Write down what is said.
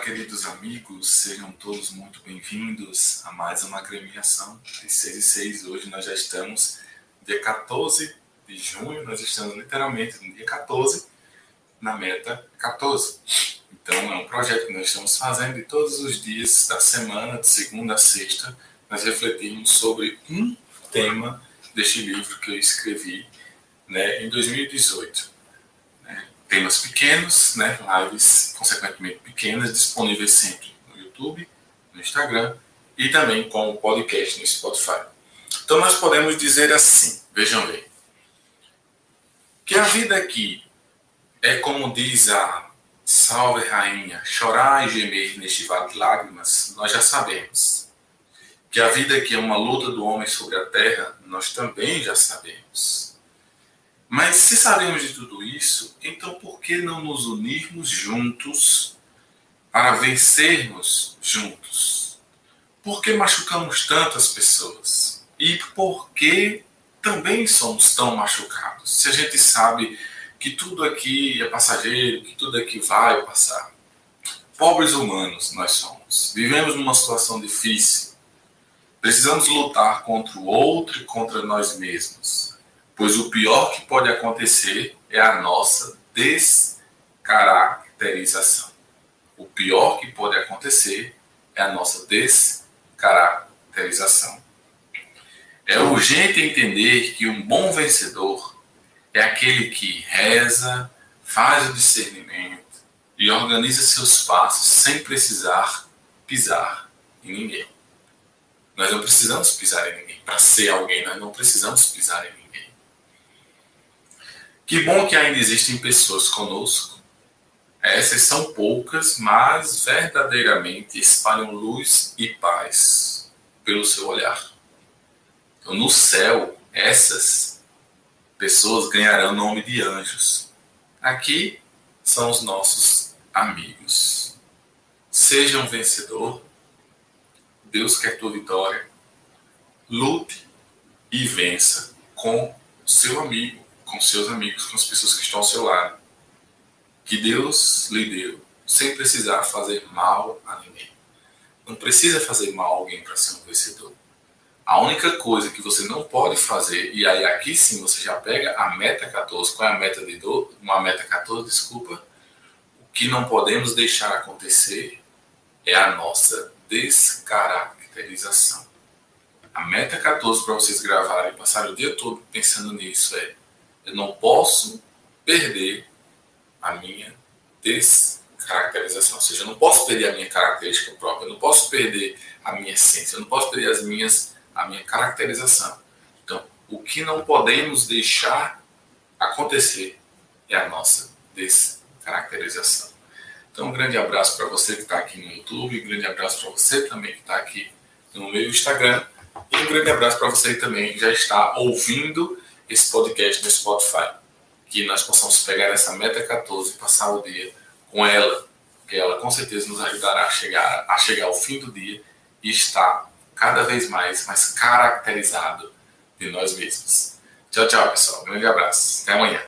queridos amigos, sejam todos muito bem-vindos a mais uma agremiação de 6 e 6. Hoje nós já estamos dia 14 de junho, nós estamos literalmente no dia 14, na meta 14. Então é um projeto que nós estamos fazendo e todos os dias da semana, de segunda a sexta, nós refletimos sobre um tema deste livro que eu escrevi né, em 2018 temas pequenos, né, lives consequentemente pequenas, disponíveis sempre no YouTube, no Instagram e também com o podcast no Spotify. Então nós podemos dizer assim, vejam bem, que a vida aqui é como diz a Salve Rainha, chorar e gemer neste vale de lágrimas, nós já sabemos. Que a vida aqui é uma luta do homem sobre a terra, nós também já sabemos. Mas se sabemos de tudo isso, então por que não nos unirmos juntos para vencermos juntos? Por que machucamos tantas pessoas? E por que também somos tão machucados? Se a gente sabe que tudo aqui é passageiro, que tudo aqui vai passar. Pobres humanos nós somos. Vivemos numa situação difícil. Precisamos lutar contra o outro e contra nós mesmos pois o pior que pode acontecer é a nossa descaracterização. O pior que pode acontecer é a nossa descaracterização. É urgente entender que um bom vencedor é aquele que reza, faz o discernimento e organiza seus passos sem precisar pisar em ninguém. Nós não precisamos pisar em ninguém. Para ser alguém, nós não precisamos pisar em ninguém. Que bom que ainda existem pessoas conosco. Essas são poucas, mas verdadeiramente espalham luz e paz pelo seu olhar. Então, no céu, essas pessoas ganharão o nome de anjos. Aqui são os nossos amigos. Seja um vencedor. Deus quer tua vitória. Lute e vença com seu amigo com seus amigos, com as pessoas que estão ao seu lado. Que Deus lhe deu, sem precisar fazer mal a ninguém. Não precisa fazer mal a alguém para ser um vencedor. A única coisa que você não pode fazer, e aí aqui sim você já pega a meta 14, qual é a meta de dor? Uma meta 14, desculpa. O que não podemos deixar acontecer é a nossa descaracterização. A meta 14 para vocês gravarem passarem o dia todo pensando nisso é eu não posso perder a minha descaracterização. Ou seja, eu não posso perder a minha característica própria, eu não posso perder a minha essência, eu não posso perder as minhas, a minha caracterização. Então, o que não podemos deixar acontecer é a nossa descaracterização. Então, um grande abraço para você que está aqui no YouTube, um grande abraço para você também que está aqui no meu Instagram, e um grande abraço para você também que já está ouvindo esse podcast no Spotify. Que nós possamos pegar essa meta 14 e passar o dia com ela, que ela com certeza nos ajudará a chegar, a chegar ao fim do dia e estar cada vez mais, mais caracterizado de nós mesmos. Tchau, tchau, pessoal. grande abraço. Até amanhã.